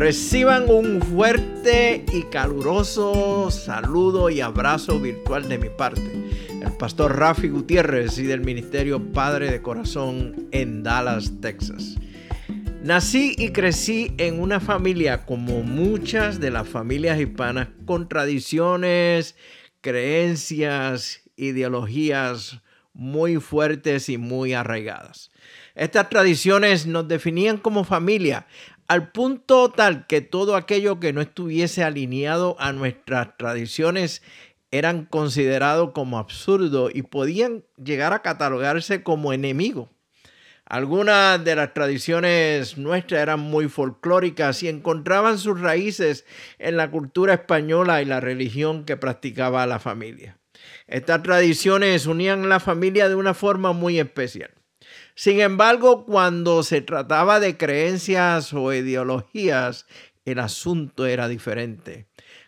reciban un fuerte y caluroso saludo y abrazo virtual de mi parte. El pastor Rafi Gutiérrez y del Ministerio Padre de Corazón en Dallas, Texas. Nací y crecí en una familia como muchas de las familias hispanas con tradiciones, creencias, ideologías muy fuertes y muy arraigadas. Estas tradiciones nos definían como familia, al punto tal que todo aquello que no estuviese alineado a nuestras tradiciones eran considerados como absurdo y podían llegar a catalogarse como enemigo. Algunas de las tradiciones nuestras eran muy folclóricas y encontraban sus raíces en la cultura española y la religión que practicaba la familia. Estas tradiciones unían la familia de una forma muy especial. Sin embargo, cuando se trataba de creencias o ideologías, el asunto era diferente.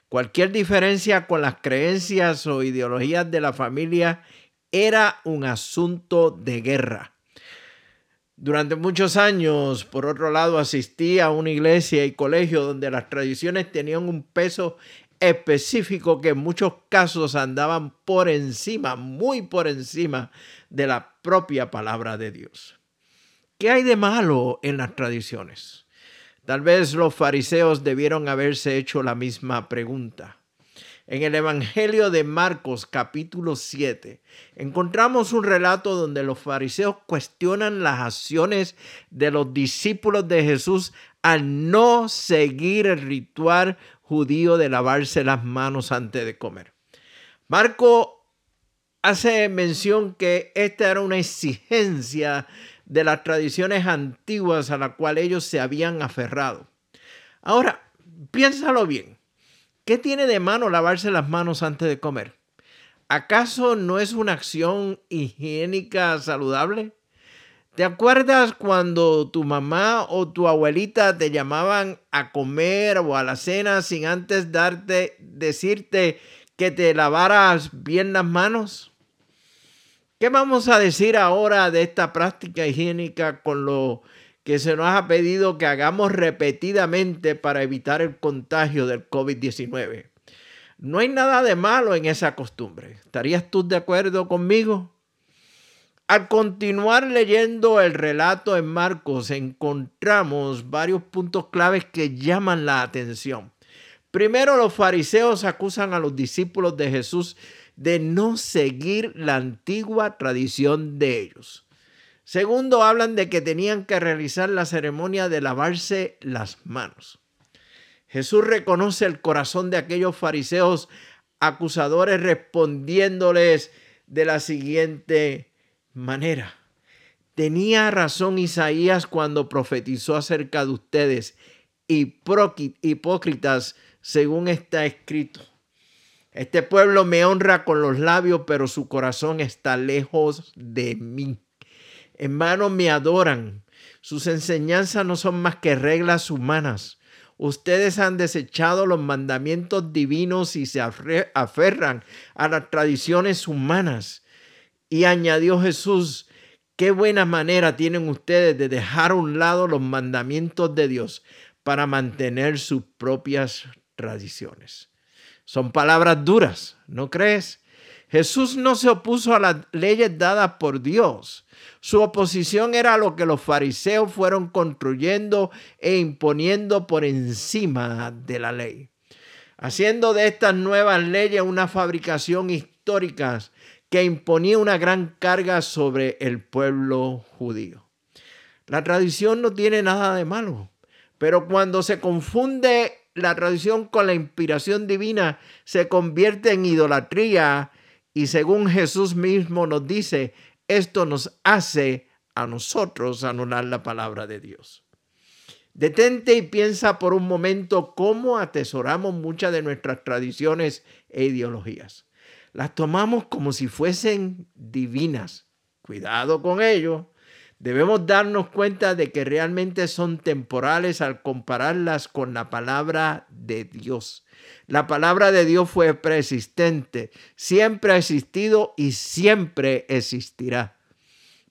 Cualquier diferencia con las creencias o ideologías de la familia era un asunto de guerra. Durante muchos años, por otro lado, asistí a una iglesia y colegio donde las tradiciones tenían un peso específico que en muchos casos andaban por encima, muy por encima de la propia palabra de Dios. ¿Qué hay de malo en las tradiciones? Tal vez los fariseos debieron haberse hecho la misma pregunta. En el Evangelio de Marcos capítulo 7 encontramos un relato donde los fariseos cuestionan las acciones de los discípulos de Jesús al no seguir el ritual de lavarse las manos antes de comer. Marco hace mención que esta era una exigencia de las tradiciones antiguas a la cual ellos se habían aferrado. Ahora, piénsalo bien. ¿Qué tiene de mano lavarse las manos antes de comer? ¿Acaso no es una acción higiénica saludable? ¿Te acuerdas cuando tu mamá o tu abuelita te llamaban a comer o a la cena sin antes darte decirte que te lavaras bien las manos? ¿Qué vamos a decir ahora de esta práctica higiénica con lo que se nos ha pedido que hagamos repetidamente para evitar el contagio del COVID-19? No hay nada de malo en esa costumbre. ¿Estarías tú de acuerdo conmigo? Al continuar leyendo el relato en Marcos, encontramos varios puntos claves que llaman la atención. Primero, los fariseos acusan a los discípulos de Jesús de no seguir la antigua tradición de ellos. Segundo, hablan de que tenían que realizar la ceremonia de lavarse las manos. Jesús reconoce el corazón de aquellos fariseos acusadores respondiéndoles de la siguiente manera. Tenía razón Isaías cuando profetizó acerca de ustedes, hipócritas, según está escrito. Este pueblo me honra con los labios, pero su corazón está lejos de mí. Hermanos, me adoran. Sus enseñanzas no son más que reglas humanas. Ustedes han desechado los mandamientos divinos y se aferran a las tradiciones humanas. Y añadió Jesús, qué buena manera tienen ustedes de dejar a un lado los mandamientos de Dios para mantener sus propias tradiciones. Son palabras duras, ¿no crees? Jesús no se opuso a las leyes dadas por Dios. Su oposición era lo que los fariseos fueron construyendo e imponiendo por encima de la ley, haciendo de estas nuevas leyes una fabricación histórica que imponía una gran carga sobre el pueblo judío. La tradición no tiene nada de malo, pero cuando se confunde la tradición con la inspiración divina, se convierte en idolatría y según Jesús mismo nos dice, esto nos hace a nosotros anular la palabra de Dios. Detente y piensa por un momento cómo atesoramos muchas de nuestras tradiciones e ideologías. Las tomamos como si fuesen divinas. Cuidado con ello. Debemos darnos cuenta de que realmente son temporales al compararlas con la palabra de Dios. La palabra de Dios fue preexistente, siempre ha existido y siempre existirá.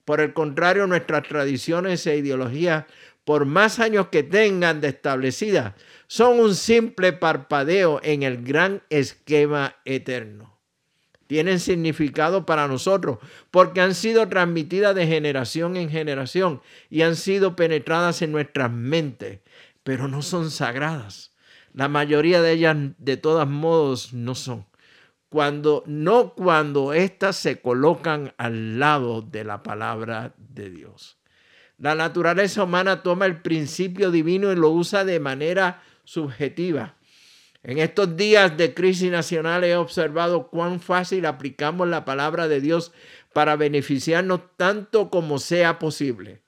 Por el contrario, nuestras tradiciones e ideologías, por más años que tengan de establecidas, son un simple parpadeo en el gran esquema eterno tienen significado para nosotros porque han sido transmitidas de generación en generación y han sido penetradas en nuestras mentes, pero no son sagradas. La mayoría de ellas de todos modos no son. Cuando no cuando éstas se colocan al lado de la palabra de Dios. La naturaleza humana toma el principio divino y lo usa de manera subjetiva en estos días de crisis nacional he observado cuán fácil aplicamos la palabra de Dios para beneficiarnos tanto como sea posible.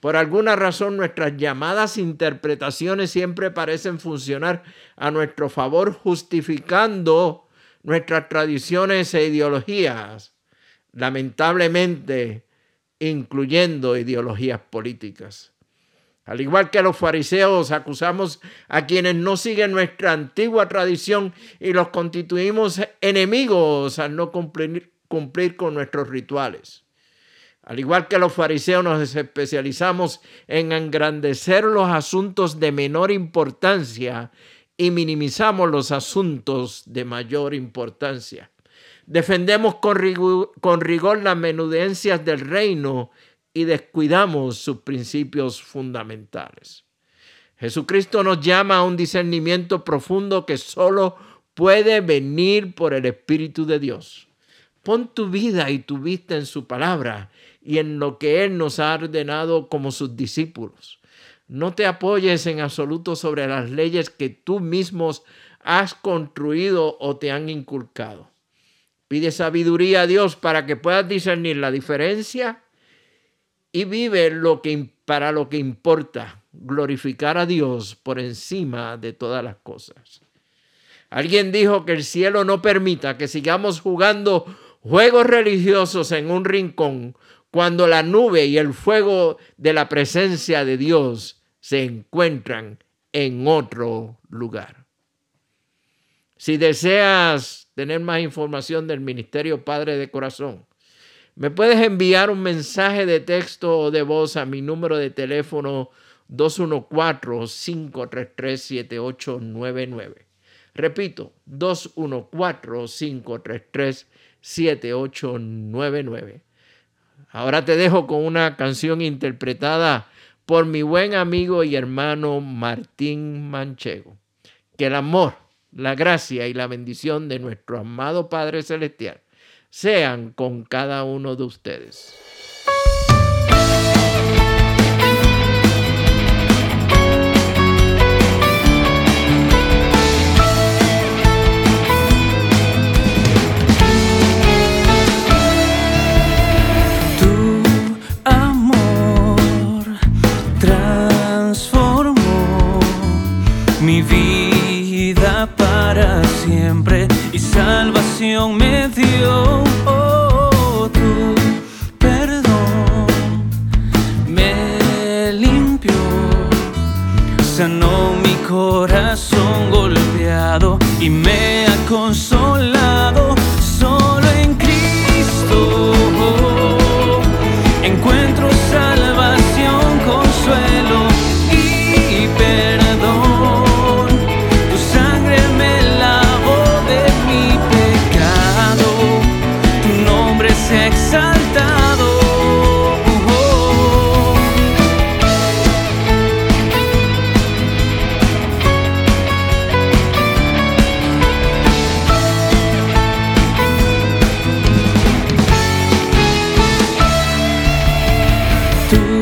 Por alguna razón nuestras llamadas interpretaciones siempre parecen funcionar a nuestro favor justificando nuestras tradiciones e ideologías, lamentablemente incluyendo ideologías políticas. Al igual que los fariseos, acusamos a quienes no siguen nuestra antigua tradición y los constituimos enemigos al no cumplir, cumplir con nuestros rituales. Al igual que los fariseos nos especializamos en engrandecer los asuntos de menor importancia y minimizamos los asuntos de mayor importancia. Defendemos con rigor, con rigor las menudencias del reino y descuidamos sus principios fundamentales. Jesucristo nos llama a un discernimiento profundo que solo puede venir por el Espíritu de Dios. Pon tu vida y tu vista en su palabra y en lo que Él nos ha ordenado como sus discípulos. No te apoyes en absoluto sobre las leyes que tú mismos has construido o te han inculcado. Pide sabiduría a Dios para que puedas discernir la diferencia y vive para lo que importa, glorificar a Dios por encima de todas las cosas. Alguien dijo que el cielo no permita que sigamos jugando juegos religiosos en un rincón cuando la nube y el fuego de la presencia de Dios se encuentran en otro lugar. Si deseas tener más información del Ministerio Padre de Corazón, me puedes enviar un mensaje de texto o de voz a mi número de teléfono 214-533-7899. Repito, 214-533-7899. Ahora te dejo con una canción interpretada por mi buen amigo y hermano Martín Manchego. Que el amor, la gracia y la bendición de nuestro amado Padre Celestial sean con cada uno de ustedes. Tu